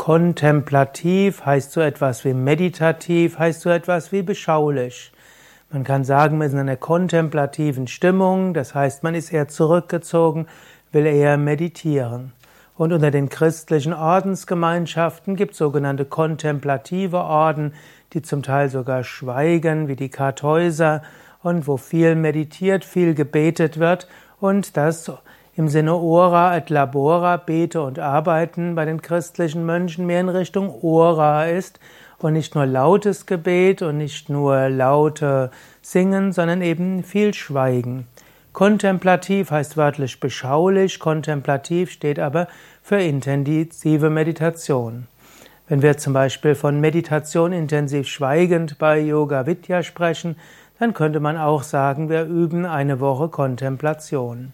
Kontemplativ heißt so etwas wie meditativ, heißt so etwas wie beschaulich. Man kann sagen, man ist in einer kontemplativen Stimmung, das heißt, man ist eher zurückgezogen, will eher meditieren. Und unter den christlichen Ordensgemeinschaften gibt es sogenannte kontemplative Orden, die zum Teil sogar schweigen, wie die Kartäuser, und wo viel meditiert, viel gebetet wird und das im Sinne ora et labora, bete und arbeiten bei den christlichen Mönchen mehr in Richtung ora ist und nicht nur lautes Gebet und nicht nur laute Singen, sondern eben viel Schweigen. Kontemplativ heißt wörtlich beschaulich, kontemplativ steht aber für intensive Meditation. Wenn wir zum Beispiel von Meditation intensiv schweigend bei Yoga Vidya sprechen, dann könnte man auch sagen, wir üben eine Woche Kontemplation.